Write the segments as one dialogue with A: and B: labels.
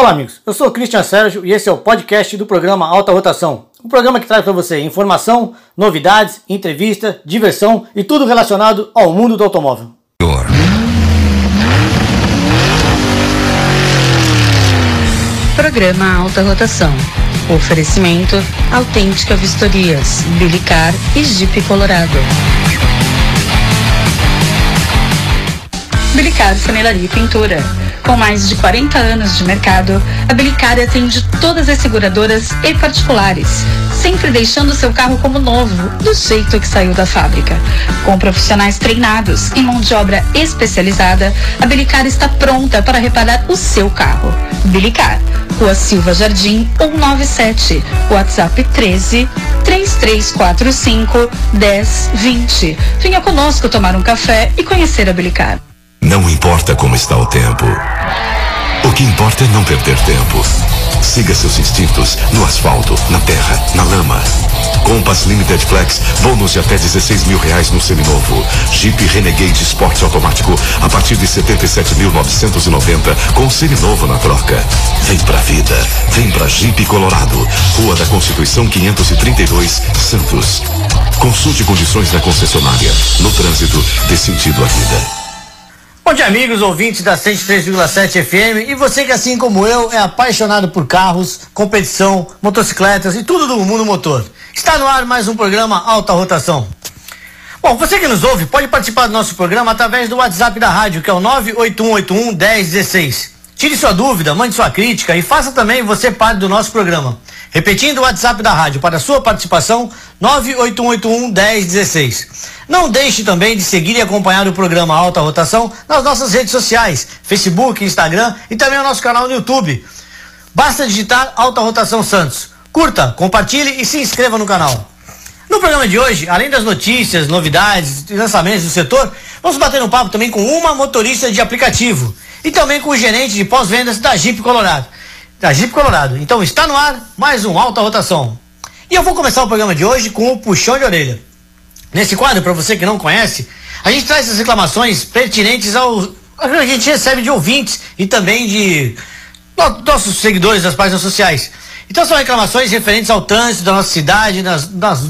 A: Olá, amigos. Eu sou Cristian Sérgio e esse é o podcast do programa Alta Rotação. Um programa que traz para você informação, novidades, entrevista, diversão e tudo relacionado ao mundo do automóvel.
B: Programa Alta Rotação. Oferecimento Autêntica Vistorias, Bilicar e Jeep Colorado. Bilicar Funilaria e Pintura. Com mais de 40 anos de mercado, a Bilicar atende todas as seguradoras e particulares, sempre deixando seu carro como novo, do jeito que saiu da fábrica. Com profissionais treinados e mão de obra especializada, a Bilicar está pronta para reparar o seu carro. Bilicar, Rua Silva Jardim 197, WhatsApp 13 3345 1020. Venha conosco tomar um café e conhecer a Bilicar.
C: Não importa como está o tempo. O que importa é não perder tempo. Siga seus instintos no asfalto, na terra, na lama. Compass Limited Flex, bônus de até 16 mil reais no seminovo. Jeep Renegade Sport automático a partir de 77.990 com seminovo na troca. Vem pra vida, vem pra Jeep Colorado, Rua da Constituição 532, Santos. Consulte condições na concessionária. No trânsito, dê sentido à vida.
A: Bom dia, amigos, ouvintes da 103,7 FM. E você que, assim como eu, é apaixonado por carros, competição, motocicletas e tudo do mundo motor. Está no ar mais um programa Alta Rotação. Bom, você que nos ouve pode participar do nosso programa através do WhatsApp da rádio, que é o 98181 1016. Tire sua dúvida, mande sua crítica e faça também você parte do nosso programa. Repetindo o WhatsApp da rádio para sua participação, 98181 1016. Não deixe também de seguir e acompanhar o programa Alta Rotação nas nossas redes sociais, Facebook, Instagram e também o nosso canal no YouTube. Basta digitar Alta Rotação Santos. Curta, compartilhe e se inscreva no canal. No programa de hoje, além das notícias, novidades e lançamentos do setor, vamos bater um papo também com uma motorista de aplicativo e também com o gerente de pós-vendas da Jeep Colorado da Jeep Colorado. Então está no ar mais um Alta Rotação. E eu vou começar o programa de hoje com o puxão de orelha. Nesse quadro, para você que não conhece, a gente traz essas reclamações pertinentes ao que a gente recebe de ouvintes e também de nossos seguidores das páginas sociais. Então são reclamações referentes ao trânsito da nossa cidade, nas, nas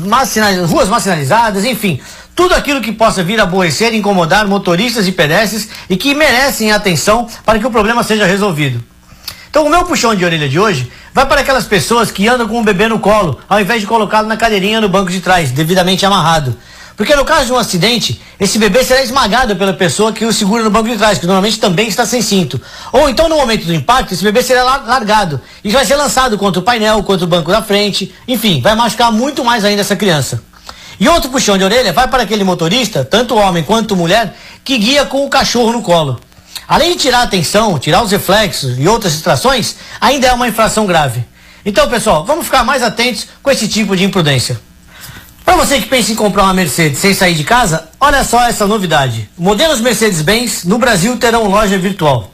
A: ruas mais sinalizadas, enfim, tudo aquilo que possa vir a aborrecer e incomodar motoristas e pedestres e que merecem atenção para que o problema seja resolvido. Então, o meu puxão de orelha de hoje vai para aquelas pessoas que andam com o bebê no colo, ao invés de colocá-lo na cadeirinha no banco de trás, devidamente amarrado. Porque no caso de um acidente, esse bebê será esmagado pela pessoa que o segura no banco de trás, que normalmente também está sem cinto. Ou então, no momento do impacto, esse bebê será largado e vai ser lançado contra o painel, contra o banco da frente, enfim, vai machucar muito mais ainda essa criança. E outro puxão de orelha vai para aquele motorista, tanto homem quanto mulher, que guia com o cachorro no colo. Além de tirar a atenção, tirar os reflexos e outras distrações, ainda é uma infração grave. Então, pessoal, vamos ficar mais atentos com esse tipo de imprudência. Para você que pensa em comprar uma Mercedes sem sair de casa, olha só essa novidade. Modelos Mercedes-Benz no Brasil terão loja virtual.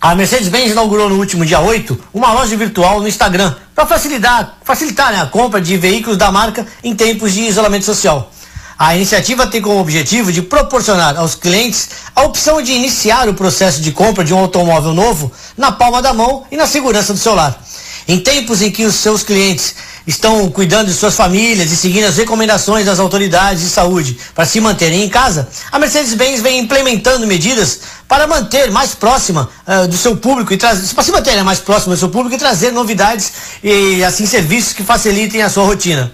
A: A Mercedes-Benz inaugurou no último dia 8 uma loja virtual no Instagram para facilitar, facilitar né, a compra de veículos da marca em tempos de isolamento social. A iniciativa tem como objetivo de proporcionar aos clientes a opção de iniciar o processo de compra de um automóvel novo na palma da mão e na segurança do celular. Em tempos em que os seus clientes estão cuidando de suas famílias e seguindo as recomendações das autoridades de saúde para se manterem em casa, a Mercedes-Benz vem implementando medidas para manter mais próxima uh, do seu público e trazer, para se manter mais próxima do seu público e trazer novidades e assim serviços que facilitem a sua rotina.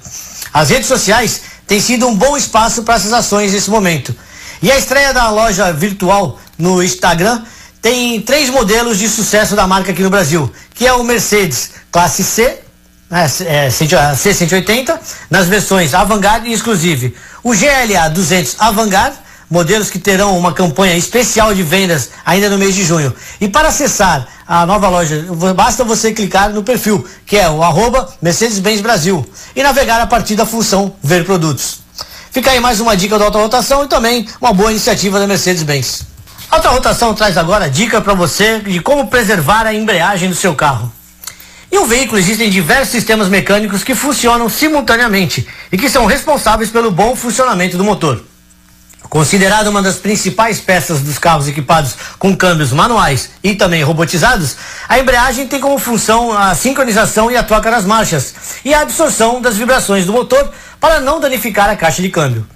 A: As redes sociais tem sido um bom espaço para essas ações nesse momento. E a estreia da loja virtual no Instagram tem três modelos de sucesso da marca aqui no Brasil, que é o Mercedes Classe C, né, é, C180, nas versões Avantgarde e Exclusive. O GLA 200 Avantgarde modelos que terão uma campanha especial de vendas ainda no mês de junho. E para acessar a nova loja, basta você clicar no perfil, que é o arroba Mercedes-Benz Brasil, e navegar a partir da função Ver Produtos. Fica aí mais uma dica da Alta Rotação e também uma boa iniciativa da Mercedes-Benz. A Alta Rotação traz agora a dica para você de como preservar a embreagem do seu carro. Em um veículo existem diversos sistemas mecânicos que funcionam simultaneamente e que são responsáveis pelo bom funcionamento do motor. Considerada uma das principais peças dos carros equipados com câmbios manuais e também robotizados, a embreagem tem como função a sincronização e a troca das marchas e a absorção das vibrações do motor para não danificar a caixa de câmbio.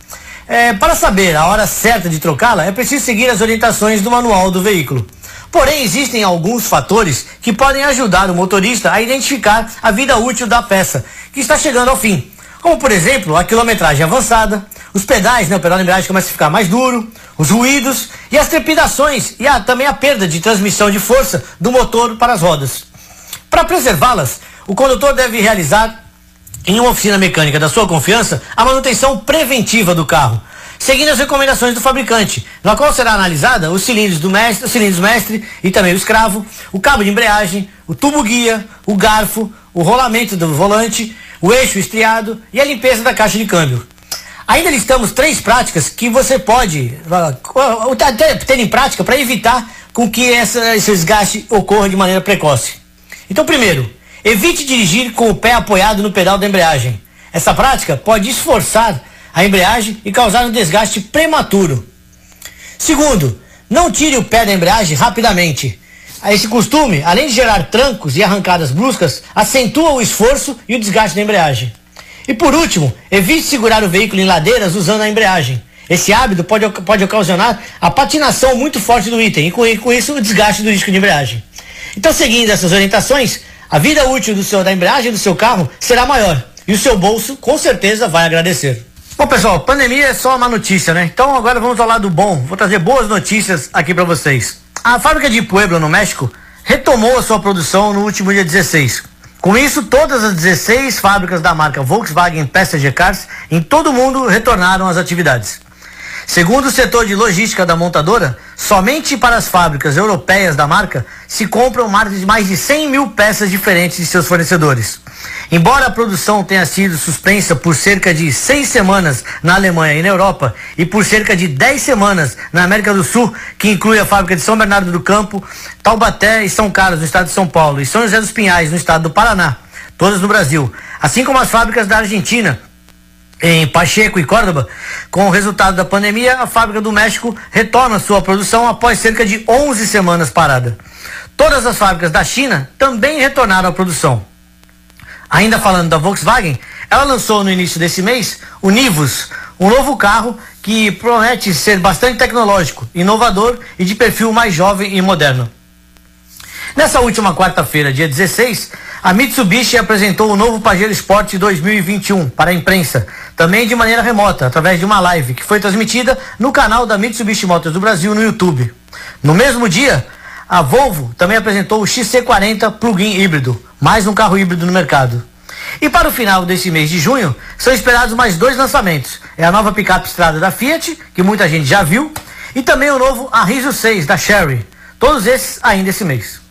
A: É, para saber a hora certa de trocá-la, é preciso seguir as orientações do manual do veículo. Porém, existem alguns fatores que podem ajudar o motorista a identificar a vida útil da peça, que está chegando ao fim. Como, por exemplo, a quilometragem avançada, os pedais, né, o pedal de embreagem começa a ficar mais duro, os ruídos e as trepidações e a, também a perda de transmissão de força do motor para as rodas. Para preservá-las, o condutor deve realizar em uma oficina mecânica da sua confiança a manutenção preventiva do carro, seguindo as recomendações do fabricante, na qual será analisada os cilindros do mestre, os cilindros mestre e também o escravo, o cabo de embreagem, o tubo guia, o garfo, o rolamento do volante, o eixo estriado e a limpeza da caixa de câmbio. Ainda listamos três práticas que você pode ter em prática para evitar com que essa, esse desgaste ocorra de maneira precoce. Então, primeiro, evite dirigir com o pé apoiado no pedal da embreagem. Essa prática pode esforçar a embreagem e causar um desgaste prematuro. Segundo, não tire o pé da embreagem rapidamente. Esse costume, além de gerar trancos e arrancadas bruscas, acentua o esforço e o desgaste da embreagem. E por último, evite segurar o veículo em ladeiras usando a embreagem. Esse hábito pode, pode ocasionar a patinação muito forte do item e com, com isso o desgaste do disco de embreagem. Então, seguindo essas orientações, a vida útil do seu, da embreagem do seu carro será maior e o seu bolso com certeza vai agradecer. Bom, pessoal, pandemia é só uma notícia, né? Então agora vamos ao lado bom. Vou trazer boas notícias aqui para vocês. A fábrica de Puebla, no México, retomou a sua produção no último dia 16. Com isso, todas as 16 fábricas da marca Volkswagen Passenger Cars em todo o mundo retornaram às atividades. Segundo o setor de logística da montadora, somente para as fábricas europeias da marca se compram mais de 100 mil peças diferentes de seus fornecedores. Embora a produção tenha sido suspensa por cerca de seis semanas na Alemanha e na Europa e por cerca de dez semanas na América do Sul, que inclui a fábrica de São Bernardo do Campo, Taubaté e São Carlos, no estado de São Paulo, e São José dos Pinhais, no estado do Paraná, todas no Brasil, assim como as fábricas da Argentina, em Pacheco e Córdoba, com o resultado da pandemia, a fábrica do México retorna sua produção após cerca de 11 semanas parada. Todas as fábricas da China também retornaram à produção. Ainda falando da Volkswagen, ela lançou no início desse mês o Nivus, um novo carro que promete ser bastante tecnológico, inovador e de perfil mais jovem e moderno. Nessa última quarta-feira, dia 16, a Mitsubishi apresentou o novo Pajero Sport 2021 para a imprensa, também de maneira remota, através de uma live que foi transmitida no canal da Mitsubishi Motors do Brasil no YouTube. No mesmo dia, a Volvo também apresentou o XC40 plug-in híbrido, mais um carro híbrido no mercado. E para o final desse mês de junho, são esperados mais dois lançamentos. É a nova picape estrada da Fiat, que muita gente já viu, e também o novo Arriso 6 da Sherry. Todos esses ainda esse mês.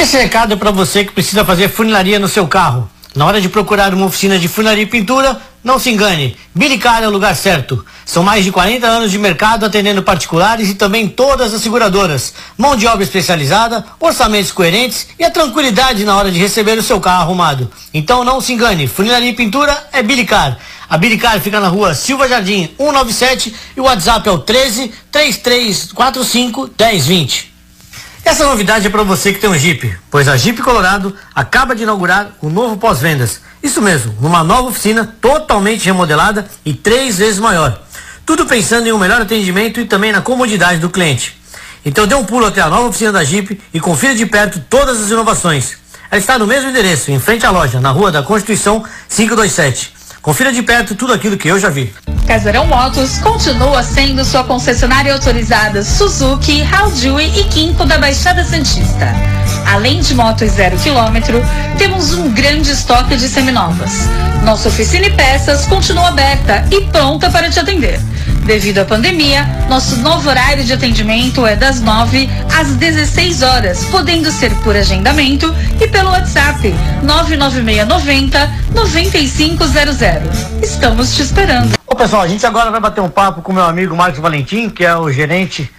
A: Esse recado é para você que precisa fazer funilaria no seu carro. Na hora de procurar uma oficina de funilaria e pintura, não se engane, Bilicar é o lugar certo. São mais de 40 anos de mercado atendendo particulares e também todas as seguradoras. Mão de obra especializada, orçamentos coerentes e a tranquilidade na hora de receber o seu carro arrumado. Então não se engane, funilaria e pintura é Bilicar. A Bilicar fica na rua Silva Jardim 197 e o WhatsApp é o 13 3345 1020. Essa novidade é para você que tem um Jeep, pois a Jeep Colorado acaba de inaugurar o um novo pós-vendas. Isso mesmo, numa nova oficina totalmente remodelada e três vezes maior. Tudo pensando em um melhor atendimento e também na comodidade do cliente. Então dê um pulo até a nova oficina da Jeep e confira de perto todas as inovações. Ela está no mesmo endereço, em frente à loja, na Rua da Constituição 527. Confira de perto tudo aquilo que eu já vi.
B: Casarão Motos continua sendo sua concessionária autorizada Suzuki, Haldui e Quinco da Baixada Santista. Além de motos zero quilômetro, temos um grande estoque de seminovas. Nossa oficina e peças continua aberta e pronta para te atender. Devido à pandemia, nosso novo horário de atendimento é das 9 às 16 horas, podendo ser por agendamento e pelo WhatsApp 99690 9500. Estamos te esperando.
A: Ô pessoal, a gente agora vai bater um papo com meu amigo Marcos Valentim, que é o gerente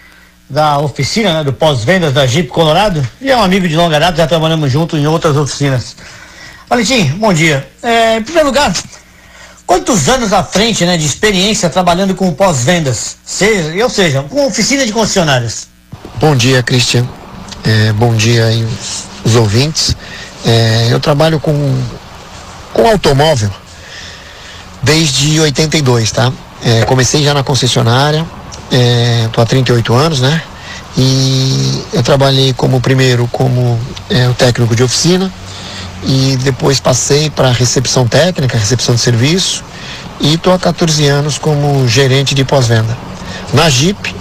A: da oficina né, do pós-vendas da Jeep Colorado e é um amigo de longa data, já trabalhamos junto em outras oficinas. Valentim, bom dia. É, em primeiro lugar, Quantos anos à frente né, de experiência trabalhando com pós-vendas? Seja, ou seja, com oficina de concessionárias?
D: Bom dia, Cristian. É, bom dia aí os, ouvintes. É, eu trabalho com, com automóvel desde 82, tá? É, comecei já na concessionária, estou há 38 anos, né? E eu trabalhei como primeiro como é, o técnico de oficina e depois passei para recepção técnica, recepção de serviço e estou há 14 anos como gerente de pós-venda. Na Jeep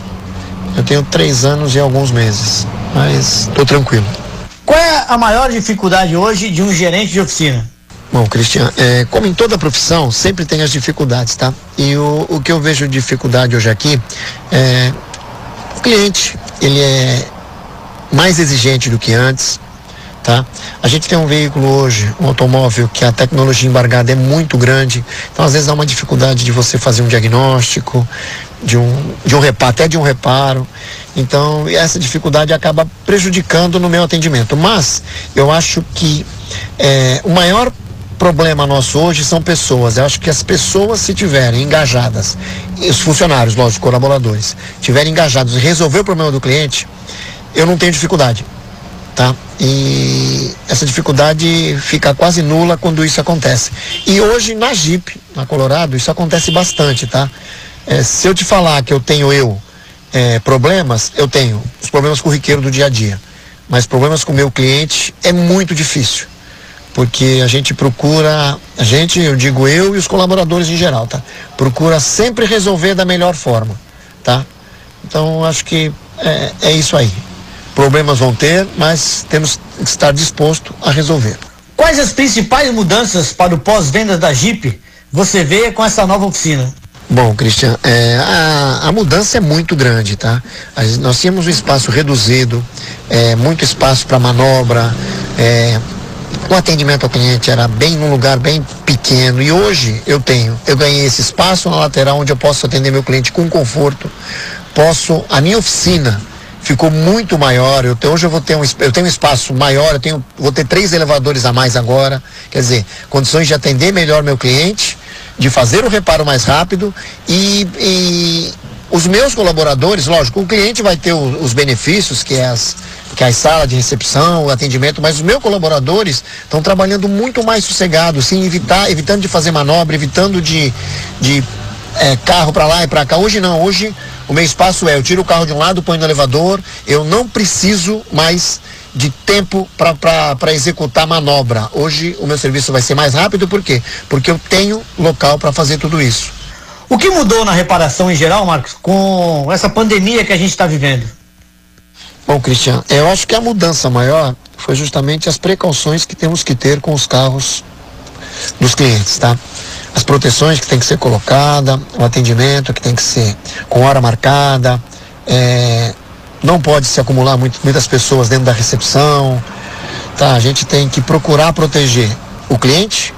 D: eu tenho três anos e alguns meses, mas estou tranquilo.
A: Qual é a maior dificuldade hoje de um gerente de oficina?
D: Bom, Cristian, é, como em toda profissão, sempre tem as dificuldades, tá? E o, o que eu vejo de dificuldade hoje aqui é o cliente, ele é mais exigente do que antes, tá? A gente tem um veículo hoje, um automóvel, que a tecnologia embargada é muito grande, então às vezes há uma dificuldade de você fazer um diagnóstico, de um, de um reparo, até de um reparo. Então, essa dificuldade acaba prejudicando no meu atendimento. Mas eu acho que é, o maior problema nosso hoje são pessoas. Eu acho que as pessoas, se tiverem engajadas, os funcionários, lógico, colaboradores, tiverem engajados em resolver o problema do cliente, eu não tenho dificuldade. Tá? E essa dificuldade fica quase nula quando isso acontece. E hoje na Jeep, na Colorado, isso acontece bastante, tá? É, se eu te falar que eu tenho eu é, problemas, eu tenho os problemas corriqueiros do dia a dia. Mas problemas com o meu cliente é muito difícil porque a gente procura, a gente, eu digo eu e os colaboradores em geral, tá? Procura sempre resolver da melhor forma, tá? Então acho que é, é isso aí. Problemas vão ter, mas temos que estar disposto a resolver.
A: Quais as principais mudanças para o pós-vendas da Jeep você vê com essa nova oficina?
D: Bom, Cristian, é, a, a, mudança é muito grande, tá? nós tínhamos um espaço reduzido, é, muito espaço para manobra, é, o atendimento ao cliente era bem num lugar bem pequeno e hoje eu tenho, eu ganhei esse espaço na lateral onde eu posso atender meu cliente com conforto. Posso, a minha oficina ficou muito maior. Eu hoje eu vou ter um, eu tenho um espaço maior, eu tenho, vou ter três elevadores a mais agora. Quer dizer, condições de atender melhor meu cliente, de fazer o reparo mais rápido e, e os meus colaboradores, lógico, o cliente vai ter o, os benefícios que é as que é a sala de recepção, o atendimento, mas os meus colaboradores estão trabalhando muito mais sossegados, sim, evitar, evitando de fazer manobra, evitando de, de é, carro para lá e para cá. Hoje não, hoje o meu espaço é, eu tiro o carro de um lado, ponho no elevador, eu não preciso mais de tempo para executar manobra. Hoje o meu serviço vai ser mais rápido, por quê? Porque eu tenho local para fazer tudo isso.
A: O que mudou na reparação em geral, Marcos, com essa pandemia que a gente está vivendo?
D: Bom, Cristian, eu acho que a mudança maior foi justamente as precauções que temos que ter com os carros dos clientes, tá? As proteções que tem que ser colocada, o atendimento que tem que ser com hora marcada, é, não pode se acumular muito, muitas pessoas dentro da recepção, tá? A gente tem que procurar proteger o cliente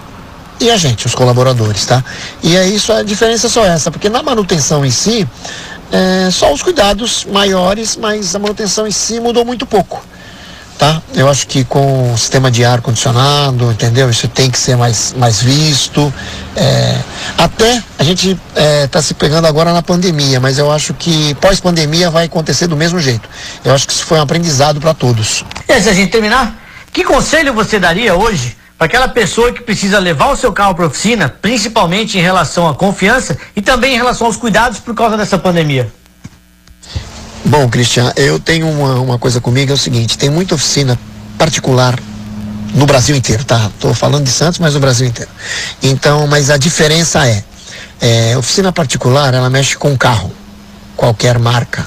D: e a gente, os colaboradores, tá? E é isso, a diferença é só essa, porque na manutenção em si, é, só os cuidados maiores, mas a manutenção em si mudou muito pouco. Tá? Eu acho que com o sistema de ar condicionado, entendeu? Isso tem que ser mais, mais visto. É, até a gente está é, tá se pegando agora na pandemia, mas eu acho que pós-pandemia vai acontecer do mesmo jeito. Eu acho que isso foi um aprendizado para todos.
A: E antes a gente terminar, que conselho você daria hoje para aquela pessoa que precisa levar o seu carro para oficina, principalmente em relação à confiança e também em relação aos cuidados por causa dessa pandemia?
D: Bom, Cristian, eu tenho uma, uma coisa comigo, é o seguinte, tem muita oficina particular no Brasil inteiro, tá? Tô falando de Santos, mas no Brasil inteiro. Então, mas a diferença é, é oficina particular, ela mexe com carro, qualquer marca.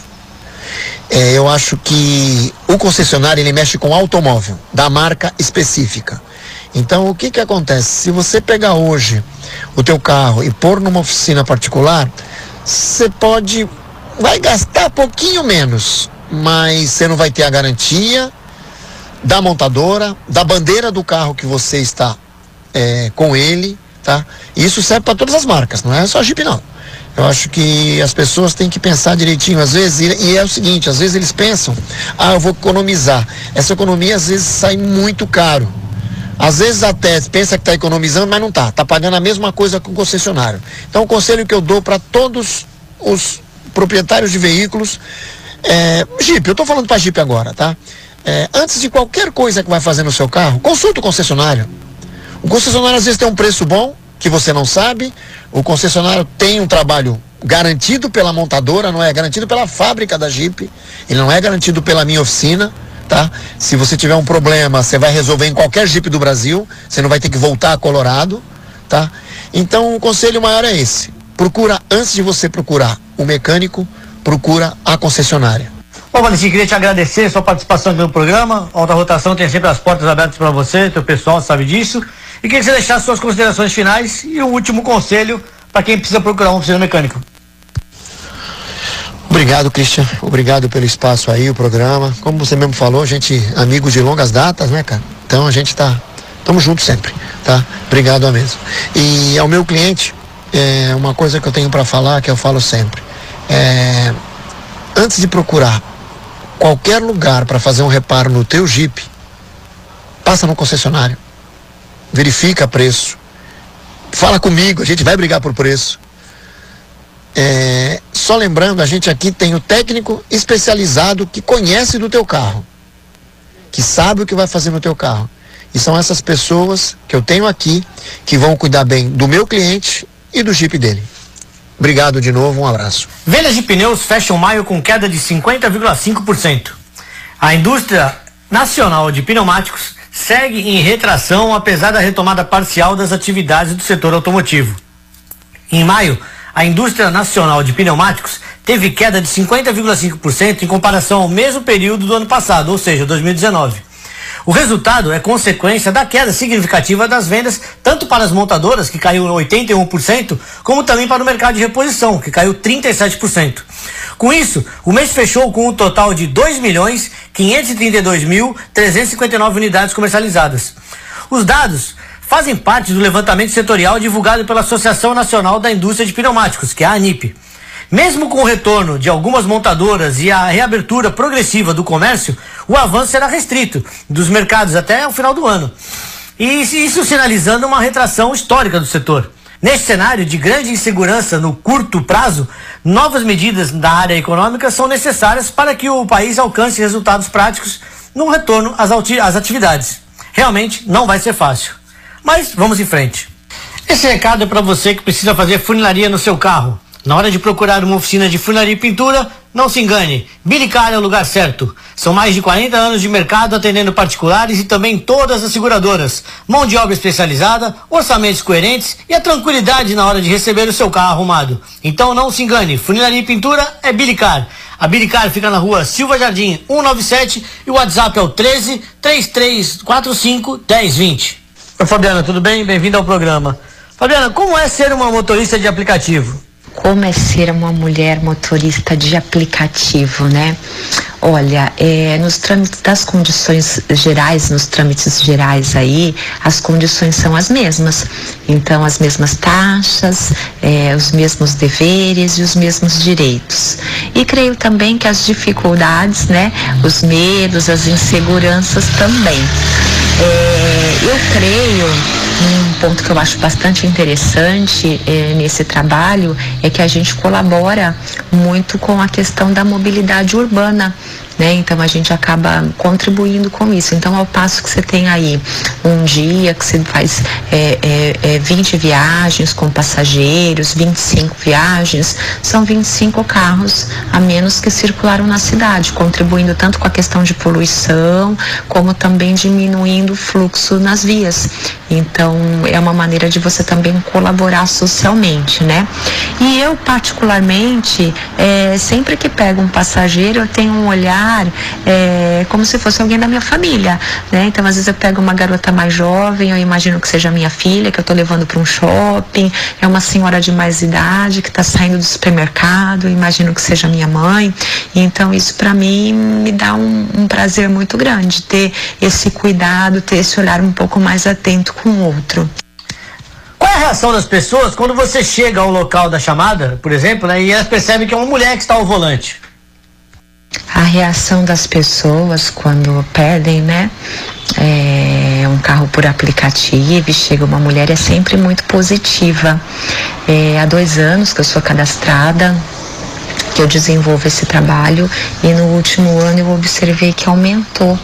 D: É, eu acho que o concessionário ele mexe com automóvel, da marca específica. Então, o que que acontece? Se você pegar hoje o teu carro e pôr numa oficina particular, você pode vai gastar pouquinho menos, mas você não vai ter a garantia da montadora, da bandeira do carro que você está é, com ele, tá? Isso serve para todas as marcas, não é só Jeep não. Eu acho que as pessoas têm que pensar direitinho, às vezes, e é o seguinte, às vezes eles pensam, ah, eu vou economizar. Essa economia às vezes sai muito caro Às vezes até pensa que está economizando, mas não está. Está pagando a mesma coisa com o concessionário. Então o conselho que eu dou para todos os proprietários de veículos, é, Jeep, eu estou falando para Jeep agora, tá? É, antes de qualquer coisa que vai fazer no seu carro, consulta o concessionário. O concessionário às vezes tem um preço bom, que você não sabe. O concessionário tem um trabalho garantido pela montadora, não é garantido pela fábrica da Jeep. Ele não é garantido pela minha oficina tá? Se você tiver um problema, você vai resolver em qualquer Jeep do Brasil, você não vai ter que voltar a Colorado, tá? Então o conselho maior é esse. Procura, antes de você procurar o mecânico, procura a concessionária.
A: Bom, Valentim, queria te agradecer a sua participação aqui no programa. Alta Rotação tem sempre as portas abertas para você, teu pessoal sabe disso. E queria que você deixasse suas considerações finais e o último conselho para quem precisa procurar um oficina mecânico.
D: Obrigado, Christian. Obrigado pelo espaço aí, o programa. Como você mesmo falou, a gente, amigos de longas datas, né, cara? Então a gente tá. Estamos juntos sempre, tá? Obrigado a mesmo. E ao meu cliente, é uma coisa que eu tenho para falar, que eu falo sempre. É, antes de procurar qualquer lugar para fazer um reparo no teu Jeep, passa no concessionário. Verifica preço. Fala comigo, a gente vai brigar por preço. É, só lembrando, a gente aqui tem o técnico especializado que conhece do teu carro, que sabe o que vai fazer no teu carro. E são essas pessoas que eu tenho aqui que vão cuidar bem do meu cliente e do Jeep dele. Obrigado de novo, um abraço.
A: Vendas de pneus fecham maio com queda de 50,5%. A indústria nacional de pneumáticos segue em retração apesar da retomada parcial das atividades do setor automotivo. Em maio, a indústria nacional de pneumáticos teve queda de 50,5% em comparação ao mesmo período do ano passado, ou seja, 2019. O resultado é consequência da queda significativa das vendas, tanto para as montadoras, que caiu 81%, como também para o mercado de reposição, que caiu 37%. Com isso, o mês fechou com um total de 2 milhões 532 mil 359 unidades comercializadas. Os dados fazem parte do levantamento setorial divulgado pela Associação Nacional da Indústria de Pneumáticos, que é a ANIP. Mesmo com o retorno de algumas montadoras e a reabertura progressiva do comércio, o avanço será restrito dos mercados até o final do ano. E isso sinalizando uma retração histórica do setor. Neste cenário de grande insegurança no curto prazo, novas medidas da área econômica são necessárias para que o país alcance resultados práticos no retorno às, às atividades. Realmente não vai ser fácil. Mas vamos em frente. Esse recado é para você que precisa fazer funilaria no seu carro. Na hora de procurar uma oficina de funilaria e pintura, não se engane. Bilicar é o lugar certo. São mais de 40 anos de mercado atendendo particulares e também todas as seguradoras. Mão de obra especializada, orçamentos coerentes e a tranquilidade na hora de receber o seu carro arrumado. Então não se engane. Funilaria e pintura é Bilicar. A Bilicar fica na rua Silva Jardim 197 e o WhatsApp é o 13 3345 1020. Oi, Fabiana, tudo bem? Bem-vinda ao programa. Fabiana, como é ser uma motorista de aplicativo?
E: Como é ser uma mulher motorista de aplicativo, né? Olha, é, nos trâmites das condições gerais, nos trâmites gerais aí, as condições são as mesmas. Então, as mesmas taxas, é, os mesmos deveres e os mesmos direitos. E creio também que as dificuldades, né, os medos, as inseguranças também. É, eu creio, um ponto que eu acho bastante interessante é, nesse trabalho é que a gente colabora muito com a questão da mobilidade urbana. Né? Então a gente acaba contribuindo com isso. Então, ao passo que você tem aí um dia que você faz é, é, é 20 viagens com passageiros, 25 viagens, são 25 carros a menos que circularam na cidade, contribuindo tanto com a questão de poluição, como também diminuindo o fluxo nas vias. Então, é uma maneira de você também colaborar socialmente, né? E eu, particularmente, é, sempre que pego um passageiro, eu tenho um olhar é, como se fosse alguém da minha família, né? Então, às vezes eu pego uma garota mais jovem, eu imagino que seja minha filha, que eu estou levando para um shopping, é uma senhora de mais idade que está saindo do supermercado, eu imagino que seja minha mãe. Então, isso para mim me dá um, um prazer muito grande, ter esse cuidado, ter esse olhar um pouco mais atento com o outro.
A: Qual é a reação das pessoas quando você chega ao local da chamada, por exemplo, né, e elas percebem que é uma mulher que está ao volante?
E: A reação das pessoas quando perdem, né, é, um carro por aplicativo chega uma mulher é sempre muito positiva. É, há dois anos que eu sou cadastrada que eu desenvolvo esse trabalho e no último ano eu observei que aumentou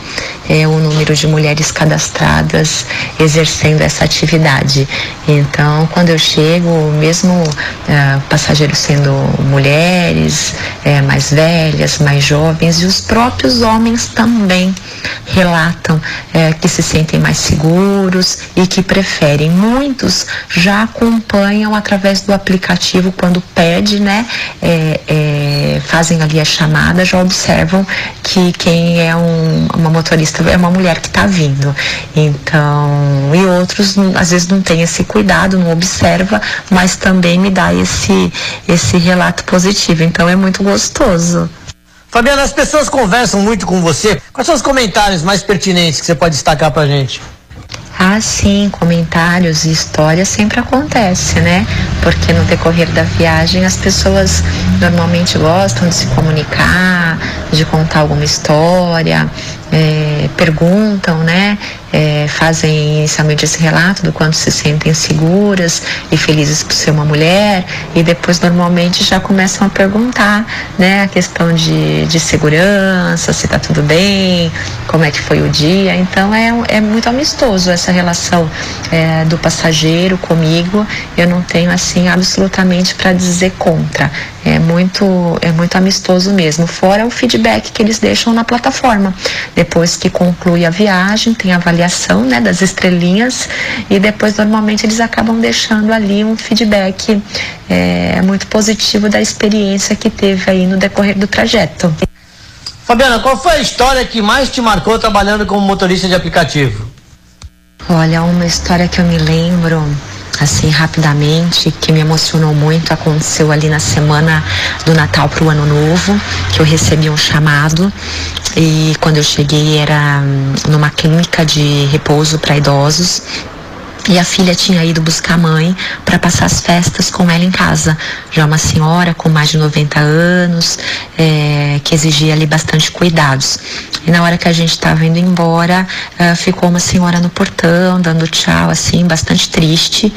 E: é, o número de mulheres cadastradas exercendo essa atividade. Então, quando eu chego, mesmo é, passageiros sendo mulheres, é, mais velhas, mais jovens, e os próprios homens também relatam é, que se sentem mais seguros e que preferem. Muitos já acompanham através do aplicativo quando pede, né? É, é, fazem ali a chamada, já observam que quem é um, uma motorista é uma mulher que está vindo. Então, e outros às vezes não tem esse cuidado, não observa, mas também me dá esse, esse relato positivo. Então é muito gostoso.
A: Fabiana, as pessoas conversam muito com você. Quais são os comentários mais pertinentes que você pode destacar pra gente?
E: Ah, sim, comentários e histórias sempre acontece, né? Porque no decorrer da viagem as pessoas normalmente gostam de se comunicar, de contar alguma história, é, perguntam, né? É, fazem inicialmente esse relato do quanto se sentem seguras e felizes por ser uma mulher e depois normalmente já começam a perguntar, né? A questão de, de segurança, se está tudo bem, como é que foi o dia. Então é, é muito amistoso essa relação é, do passageiro comigo. Eu não tenho assim absolutamente para dizer contra. É muito, é muito amistoso mesmo. Fora o feedback que eles deixam na plataforma. Depois que conclui a viagem, tem a avaliação né, das estrelinhas e depois normalmente eles acabam deixando ali um feedback é, muito positivo da experiência que teve aí no decorrer do trajeto.
A: Fabiana, qual foi a história que mais te marcou trabalhando como motorista de aplicativo?
E: Olha, uma história que eu me lembro assim rapidamente que me emocionou muito aconteceu ali na semana do Natal para o Ano Novo que eu recebi um chamado e quando eu cheguei era hum, numa clínica de repouso para idosos e a filha tinha ido buscar a mãe para passar as festas com ela em casa. Já uma senhora com mais de 90 anos, é, que exigia ali bastante cuidados. E na hora que a gente estava indo embora, uh, ficou uma senhora no portão, dando tchau, assim, bastante triste.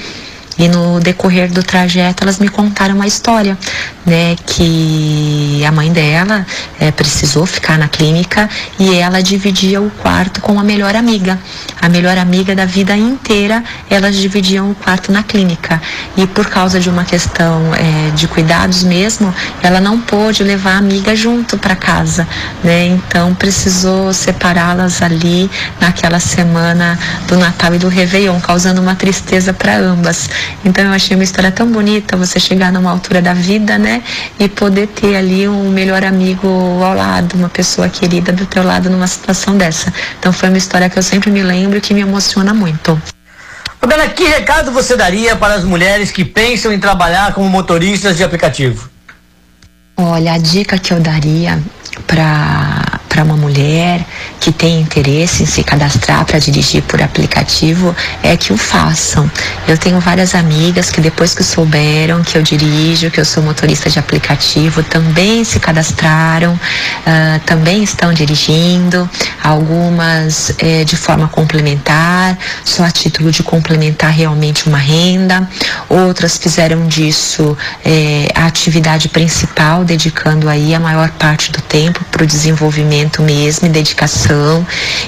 E: E no decorrer do trajeto elas me contaram uma história, né, que a mãe dela é, precisou ficar na clínica e ela dividia o quarto com a melhor amiga. A melhor amiga da vida inteira, elas dividiam o quarto na clínica. E por causa de uma questão é, de cuidados mesmo, ela não pôde levar a amiga junto para casa, né? Então precisou separá-las ali naquela semana do Natal e do Réveillon, causando uma tristeza para ambas. Então eu achei uma história tão bonita você chegar numa altura da vida, né? E poder ter ali um melhor amigo ao lado, uma pessoa querida do teu lado numa situação dessa. Então foi uma história que eu sempre me lembro e que me emociona muito.
A: Fabiana, que recado você daria para as mulheres que pensam em trabalhar como motoristas de aplicativo?
E: Olha, a dica que eu daria para para uma mulher que tem interesse em se cadastrar para dirigir por aplicativo é que o façam. Eu tenho várias amigas que depois que souberam que eu dirijo, que eu sou motorista de aplicativo, também se cadastraram, uh, também estão dirigindo, algumas eh, de forma complementar, só a título de complementar realmente uma renda, outras fizeram disso eh, a atividade principal, dedicando aí a maior parte do tempo para o desenvolvimento mesmo e dedicação.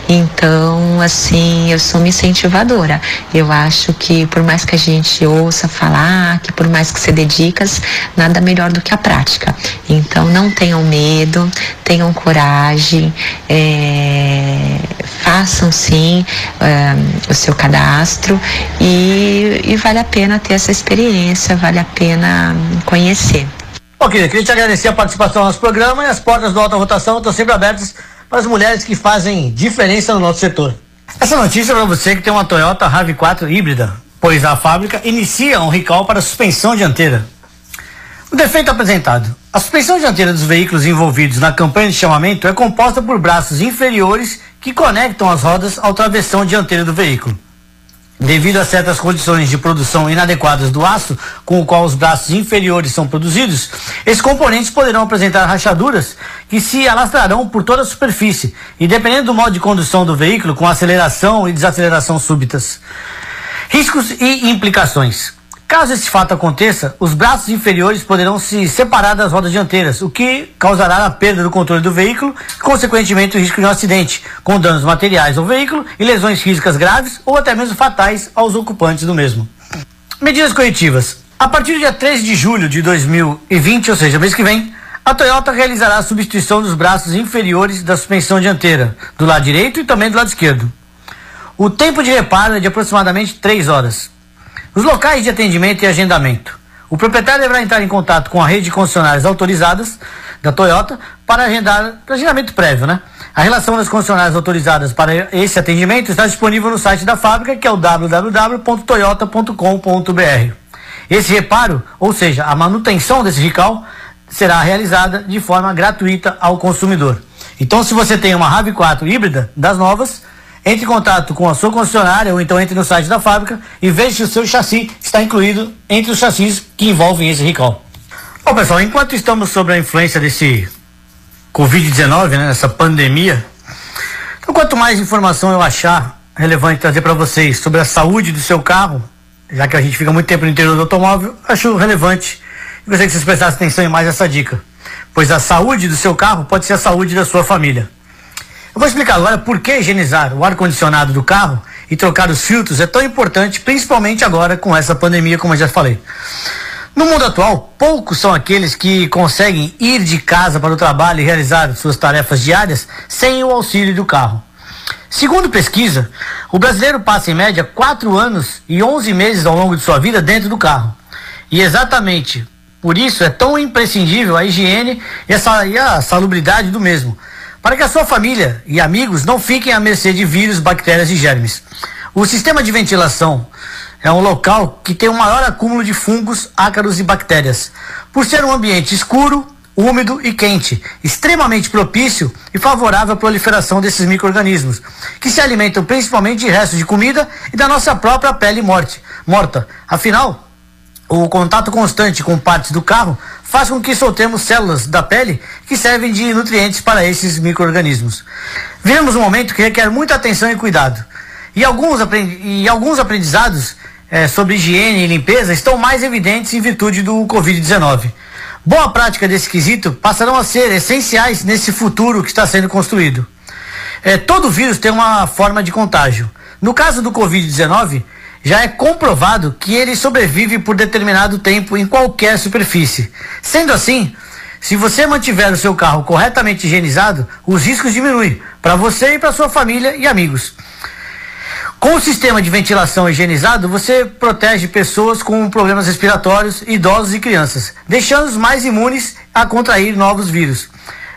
E: Então, assim, eu sou uma incentivadora. Eu acho que por mais que a gente ouça falar, que por mais que você dedicas, nada melhor do que a prática. Então, não tenham medo, tenham coragem, é, façam sim é, o seu cadastro e, e vale a pena ter essa experiência, vale a pena conhecer.
A: Bom, querida, queria te agradecer a participação no nosso programa e as portas do Alta Rotação estão sempre abertas para as mulheres que fazem diferença no nosso setor. Essa notícia é para você que tem uma Toyota RAV4 híbrida, pois a fábrica inicia um recall para suspensão dianteira. O defeito apresentado. A suspensão dianteira dos veículos envolvidos na campanha de chamamento é composta por braços inferiores que conectam as rodas ao travessão dianteiro do veículo. Devido a certas condições de produção inadequadas do aço, com o qual os braços inferiores são produzidos, esses componentes poderão apresentar rachaduras que se alastrarão por toda a superfície, e dependendo do modo de condução do veículo, com aceleração e desaceleração súbitas. Riscos e implicações. Caso esse fato aconteça, os braços inferiores poderão se separar das rodas dianteiras, o que causará a perda do controle do veículo e, consequentemente, o risco de um acidente, com danos materiais ao veículo e lesões físicas graves ou até mesmo fatais aos ocupantes do mesmo. Medidas corretivas. A partir do dia 13 de julho de 2020, ou seja, mês que vem, a Toyota realizará a substituição dos braços inferiores da suspensão dianteira, do lado direito e também do lado esquerdo. O tempo de reparo é de aproximadamente 3 horas. Os locais de atendimento e agendamento. O proprietário deverá entrar em contato com a rede de concessionárias autorizadas da Toyota para agendar agendamento prévio, né? A relação das concessionárias autorizadas para esse atendimento está disponível no site da fábrica, que é o www.toyota.com.br. Esse reparo, ou seja, a manutenção desse RICAL, será realizada de forma gratuita ao consumidor. Então, se você tem uma RAV4 híbrida das novas, entre em contato com a sua concessionária ou então entre no site da fábrica e veja se o seu chassi está incluído entre os chassis que envolvem esse recall. Bom, pessoal, enquanto estamos sobre a influência desse Covid-19, né, essa pandemia, então quanto mais informação eu achar relevante trazer para vocês sobre a saúde do seu carro, já que a gente fica muito tempo no interior do automóvel, acho relevante gostaria que vocês prestassem atenção em mais essa dica, pois a saúde do seu carro pode ser a saúde da sua família. Eu vou explicar agora por que higienizar o ar-condicionado do carro e trocar os filtros é tão importante, principalmente agora com essa pandemia, como eu já falei. No mundo atual, poucos são aqueles que conseguem ir de casa para o trabalho e realizar suas tarefas diárias sem o auxílio do carro. Segundo pesquisa, o brasileiro passa em média 4 anos e 11 meses ao longo de sua vida dentro do carro. E exatamente por isso é tão imprescindível a higiene e a, e a salubridade do mesmo para que a sua família e amigos não fiquem à mercê de vírus, bactérias e germes. O sistema de ventilação é um local que tem o um maior acúmulo de fungos, ácaros e bactérias. Por ser um ambiente escuro, úmido e quente, extremamente propício e favorável à proliferação desses micro-organismos, que se alimentam principalmente de restos de comida e da nossa própria pele morte, morta. Afinal, o contato constante com partes do carro faz com que soltemos células da pele que servem de nutrientes para esses micro-organismos. Vivemos um momento que requer muita atenção e cuidado. E alguns, e alguns aprendizados é, sobre higiene e limpeza estão mais evidentes em virtude do Covid-19. Boa prática desse quesito passarão a ser essenciais nesse futuro que está sendo construído. É, todo vírus tem uma forma de contágio. No caso do Covid-19, já é comprovado que ele sobrevive por determinado tempo em qualquer superfície. Sendo assim, se você mantiver o seu carro corretamente higienizado, os riscos diminuem para você e para sua família e amigos. Com o sistema de ventilação higienizado, você protege pessoas com problemas respiratórios, idosos e crianças, deixando-os mais imunes a contrair novos vírus.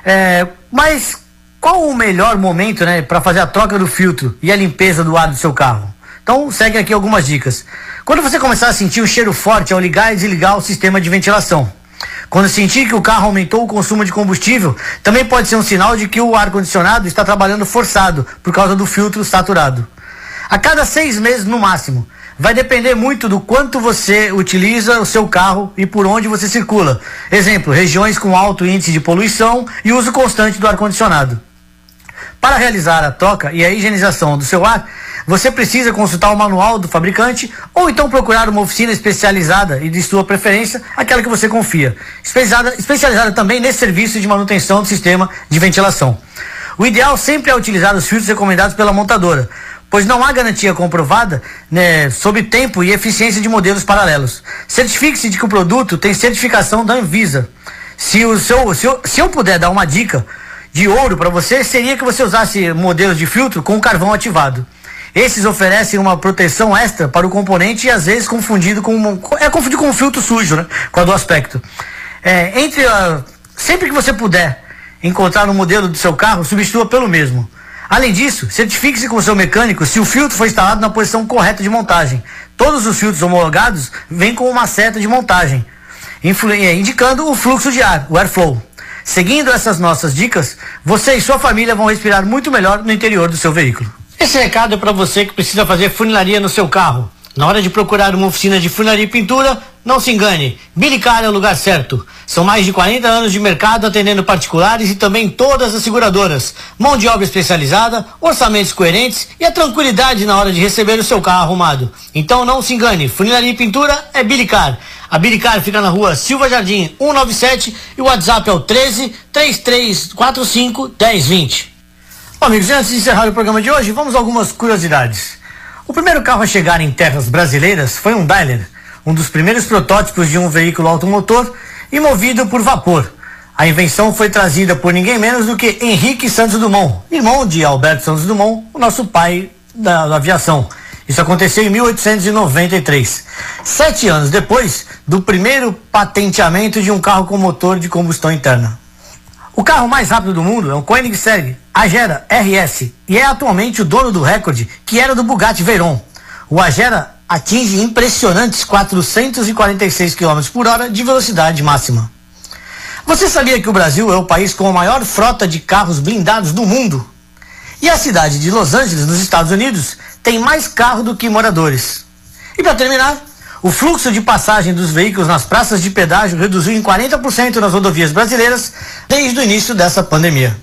A: É, mas qual o melhor momento né, para fazer a troca do filtro e a limpeza do ar do seu carro? Então, segue aqui algumas dicas. Quando você começar a sentir um cheiro forte ao ligar e desligar o sistema de ventilação. Quando sentir que o carro aumentou o consumo de combustível, também pode ser um sinal de que o ar-condicionado está trabalhando forçado por causa do filtro saturado. A cada seis meses no máximo. Vai depender muito do quanto você utiliza o seu carro e por onde você circula. Exemplo, regiões com alto índice de poluição e uso constante do ar-condicionado. Para realizar a troca e a higienização do seu ar, você precisa consultar o manual do fabricante ou então procurar uma oficina especializada e de sua preferência, aquela que você confia. Especializada, especializada também nesse serviço de manutenção do sistema de ventilação. O ideal sempre é utilizar os filtros recomendados pela montadora, pois não há garantia comprovada né, sobre tempo e eficiência de modelos paralelos. Certifique-se de que o produto tem certificação da Anvisa. Se, o seu, se, eu, se eu puder dar uma dica de ouro para você, seria que você usasse modelos de filtro com carvão ativado. Esses oferecem uma proteção extra para o componente e às vezes confundido com é confundido com um filtro sujo, né? Com do aspecto. É, entre a, sempre que você puder encontrar um modelo do seu carro, substitua pelo mesmo. Além disso, certifique-se com o seu mecânico se o filtro foi instalado na posição correta de montagem. Todos os filtros homologados vêm com uma seta de montagem, é, indicando o fluxo de ar, o airflow. Seguindo essas nossas dicas, você e sua família vão respirar muito melhor no interior do seu veículo. Esse recado é para você que precisa fazer funilaria no seu carro. Na hora de procurar uma oficina de funilaria e pintura, não se engane. Bilicar é o lugar certo. São mais de 40 anos de mercado atendendo particulares e também todas as seguradoras. Mão de obra especializada, orçamentos coerentes e a tranquilidade na hora de receber o seu carro arrumado. Então não se engane. Funilaria e pintura é Bilicar. A Bilicar fica na rua Silva Jardim 197 e o WhatsApp é o 13 3345 1020. Amigos, antes de encerrar o programa de hoje, vamos a algumas curiosidades. O primeiro carro a chegar em terras brasileiras foi um Daimler, um dos primeiros protótipos de um veículo automotor e movido por vapor. A invenção foi trazida por ninguém menos do que Henrique Santos Dumont, irmão de Alberto Santos Dumont, o nosso pai da, da aviação. Isso aconteceu em 1893, sete anos depois do primeiro patenteamento de um carro com motor de combustão interna. O carro mais rápido do mundo é um Koenigsegg Agera RS e é atualmente o dono do recorde que era do Bugatti Veyron. O Agera atinge impressionantes 446 km por hora de velocidade máxima. Você sabia que o Brasil é o país com a maior frota de carros blindados do mundo? E a cidade de Los Angeles, nos Estados Unidos, tem mais carro do que moradores. E para terminar, o fluxo de passagem dos veículos nas praças de pedágio reduziu em 40% nas rodovias brasileiras desde o início dessa pandemia.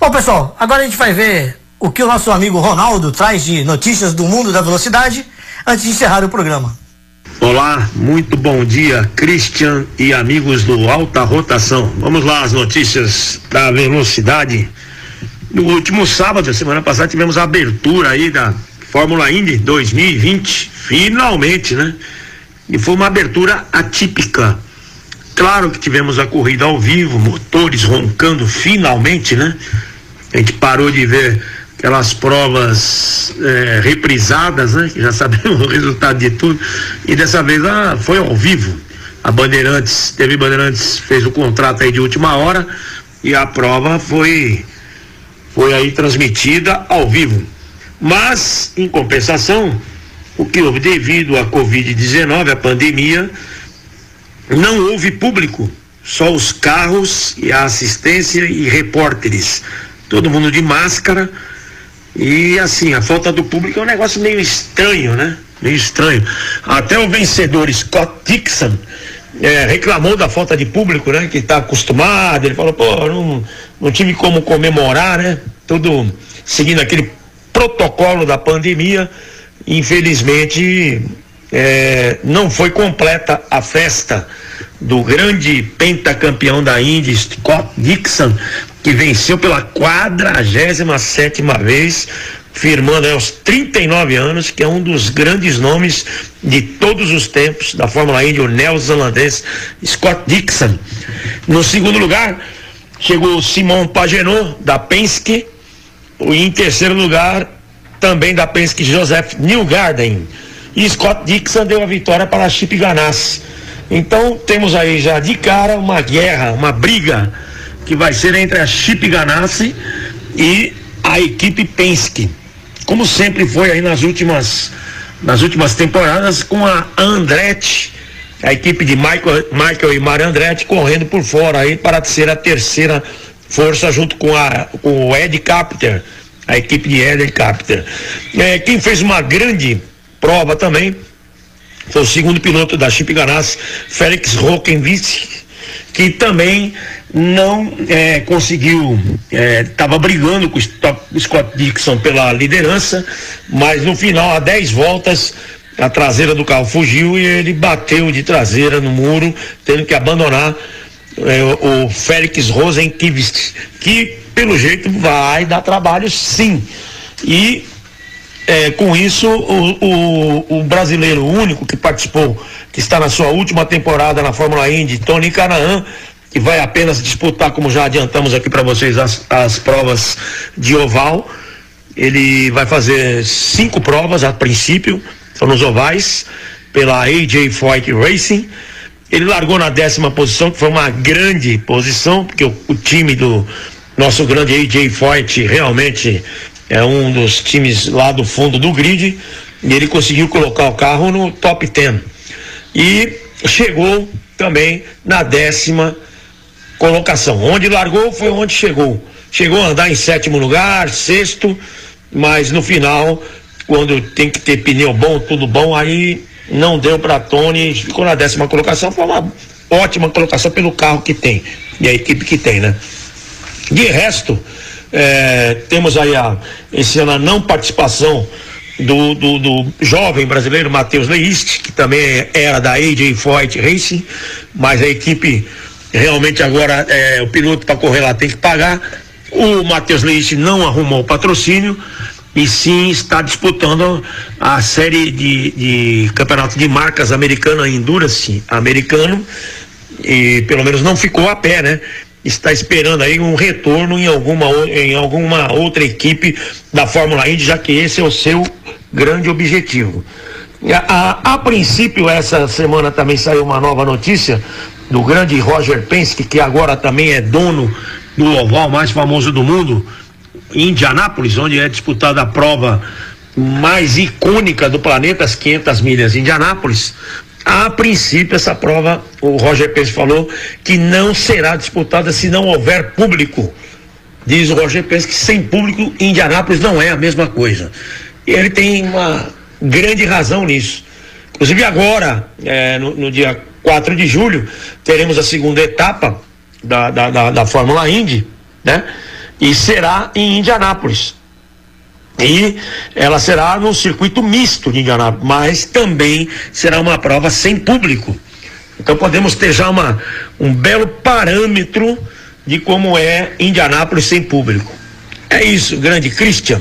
A: Bom, pessoal, agora a gente vai ver o que o nosso amigo Ronaldo traz de notícias do mundo da velocidade antes de encerrar o programa.
F: Olá, muito bom dia, Christian e amigos do Alta Rotação. Vamos lá, as notícias da velocidade. No último sábado, semana passada, tivemos a abertura aí da Fórmula Indy 2020, finalmente, né? E foi uma abertura atípica. Claro que tivemos a corrida ao vivo, motores roncando finalmente, né? A gente parou de ver aquelas provas é, reprisadas, né? Que já sabemos o resultado de tudo. E dessa vez ah, foi ao vivo. A Bandeirantes, teve Bandeirantes, fez o contrato aí de última hora e a prova foi foi aí transmitida ao vivo. Mas, em compensação, o que houve devido à Covid-19, a pandemia, não houve público, só os carros e a assistência e repórteres. Todo mundo de máscara. E assim, a falta do público é um negócio meio estranho, né? Meio estranho. Até o vencedor Scott Dixon é, reclamou da falta de público, né? Que está acostumado. Ele falou, pô, não, não tive como comemorar, né? Tudo seguindo aquele protocolo da pandemia, infelizmente é, não foi completa a festa do grande pentacampeão da Indy, Scott Dixon, que venceu pela quadragésima sétima vez, firmando aos 39 anos, que é um dos grandes nomes de todos os tempos da Fórmula Indy, o neozelandês Scott Dixon. No segundo lugar, chegou Simon Pagenaud, da Penske, em terceiro lugar, também da Penske Joseph Newgarden. E Scott Dixon deu a vitória para a Chip Ganassi. Então temos aí já de cara uma guerra, uma briga que vai ser entre a Chip Ganassi e a equipe Penske. Como sempre foi aí nas últimas nas últimas temporadas com a Andretti, a equipe de Michael, Michael e Mario Andretti correndo por fora aí para ser a terceira força junto com, a, com o Ed Capter, a equipe de Ed Capter. É, quem fez uma grande prova também foi o segundo piloto da Chip Ganassi, Félix Rockenwitz, que também não é, conseguiu, estava é, brigando com o Scott Dixon pela liderança, mas no final, a 10 voltas, a traseira do carro fugiu e ele bateu de traseira no muro, tendo que abandonar é, o Félix Rosenkivist, que pelo jeito vai dar trabalho sim. E é, com isso, o, o, o, brasileiro único que participou, que está na sua última temporada na Fórmula Indy, Tony Canaan, que vai apenas disputar, como já adiantamos aqui para vocês, as, as provas de oval. Ele vai fazer cinco provas a princípio, são nos ovais, pela AJ Foyt Racing ele largou na décima posição, que foi uma grande posição, porque o, o time do nosso grande AJ Foyt realmente é um dos times lá do fundo do grid, e ele conseguiu colocar o carro no top 10. E chegou também na décima colocação. Onde largou foi onde chegou. Chegou a andar em sétimo lugar, sexto, mas no final, quando tem que ter pneu bom, tudo bom, aí não deu para Tony, ficou na décima colocação, foi uma ótima colocação pelo carro que tem e a equipe que tem, né? De resto, é, temos aí a, esse ano a não participação do, do, do jovem brasileiro Matheus Leist, que também era da AJ Foyt Racing, mas a equipe realmente agora é, o piloto para correr lá tem que pagar. O Matheus Leist não arrumou o patrocínio e sim está disputando a série de, de campeonato de marcas americana Endurance americano e pelo menos não ficou a pé, né? Está esperando aí um retorno em alguma, em alguma outra equipe da Fórmula Indy, já que esse é o seu grande objetivo. A, a, a, princípio, essa semana também saiu uma nova notícia do grande Roger Penske, que agora também é dono do oval mais famoso do mundo, em Indianápolis, onde é disputada a prova mais icônica do planeta, as 500 milhas de Indianápolis. A princípio, essa prova, o Roger Penske falou que não será disputada se não houver público. Diz o Roger Penske que sem público, Indianápolis não é a mesma coisa. E ele tem uma grande razão nisso. Inclusive agora, é, no, no, dia 4 de julho, teremos a segunda etapa da, da, da, da Fórmula Indy, né? E será em Indianápolis. E ela será no circuito misto de Indianápolis, mas também será uma prova sem público. Então podemos ter já uma, um belo parâmetro de como é Indianápolis sem público. É isso, grande Christian.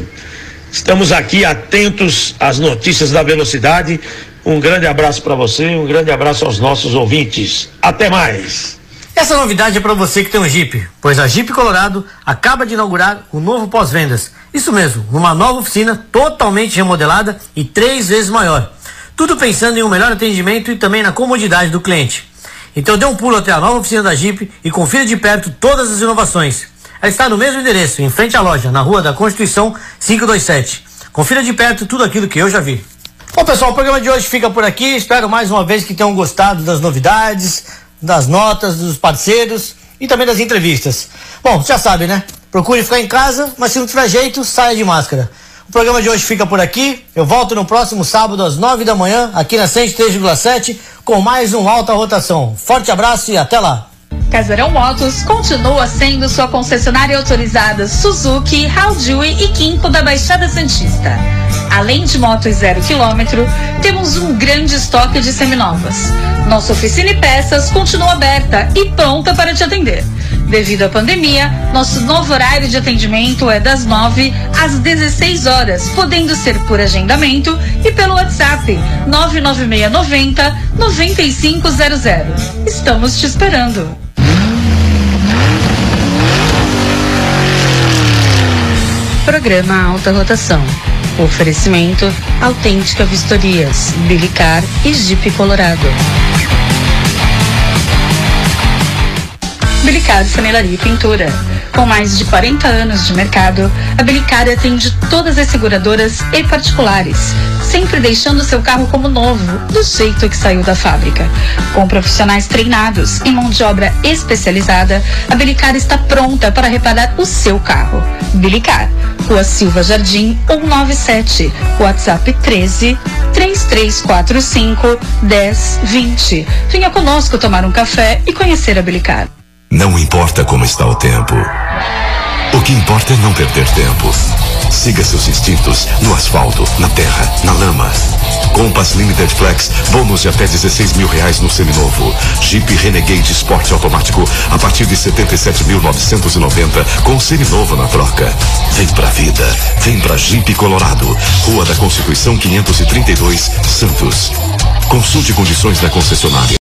F: Estamos aqui atentos às notícias da velocidade. Um grande abraço para você, um grande abraço aos nossos ouvintes. Até mais.
A: Essa novidade é para você que tem um Jeep, pois a Jeep Colorado acaba de inaugurar o novo pós-vendas. Isso mesmo, uma nova oficina totalmente remodelada e três vezes maior. Tudo pensando em um melhor atendimento e também na comodidade do cliente. Então dê um pulo até a nova oficina da Jeep e confira de perto todas as inovações. Ela está no mesmo endereço, em frente à loja, na Rua da Constituição 527. Confira de perto tudo aquilo que eu já vi. Bom, pessoal, o programa de hoje fica por aqui. Espero mais uma vez que tenham gostado das novidades, das notas, dos parceiros e também das entrevistas. Bom, já sabe, né? Procure ficar em casa, mas se não tiver jeito, saia de máscara. O programa de hoje fica por aqui. Eu volto no próximo sábado às 9 da manhã, aqui na 103,7, com mais um Alta Rotação. Forte abraço e até lá!
B: Casarão Motos continua sendo sua concessionária autorizada Suzuki, Haldui e Quimpo da Baixada Santista. Além de motos zero quilômetro, temos um grande estoque de seminovas. Nossa oficina e peças continua aberta e pronta para te atender. Devido à pandemia, nosso novo horário de atendimento é das 9 às 16 horas, podendo ser por agendamento e pelo WhatsApp 99690 9500. Estamos te esperando. Programa Alta Rotação. Oferecimento Autêntica Vistorias, Bilicar e Jeep Colorado. Bilicar Funilaria e Pintura. Com mais de 40 anos de mercado, a Bilicar atende todas as seguradoras e particulares, sempre deixando seu carro como novo, do jeito que saiu da fábrica. Com profissionais treinados e mão de obra especializada, a Bilicar está pronta para reparar o seu carro. Bilicar, Rua Silva Jardim 197, WhatsApp 13 3345 1020. Venha conosco tomar um café e conhecer a Bilicar.
C: Não importa como está o tempo. O que importa é não perder tempo. Siga seus instintos no asfalto, na terra, na lama. Compass Limited Flex, bônus de até 16 mil reais no seminovo. Jeep Renegade Sport automático a partir de 77.990 com seminovo na troca. Vem pra vida, vem pra Jeep Colorado, Rua da Constituição 532, Santos. Consulte condições da concessionária.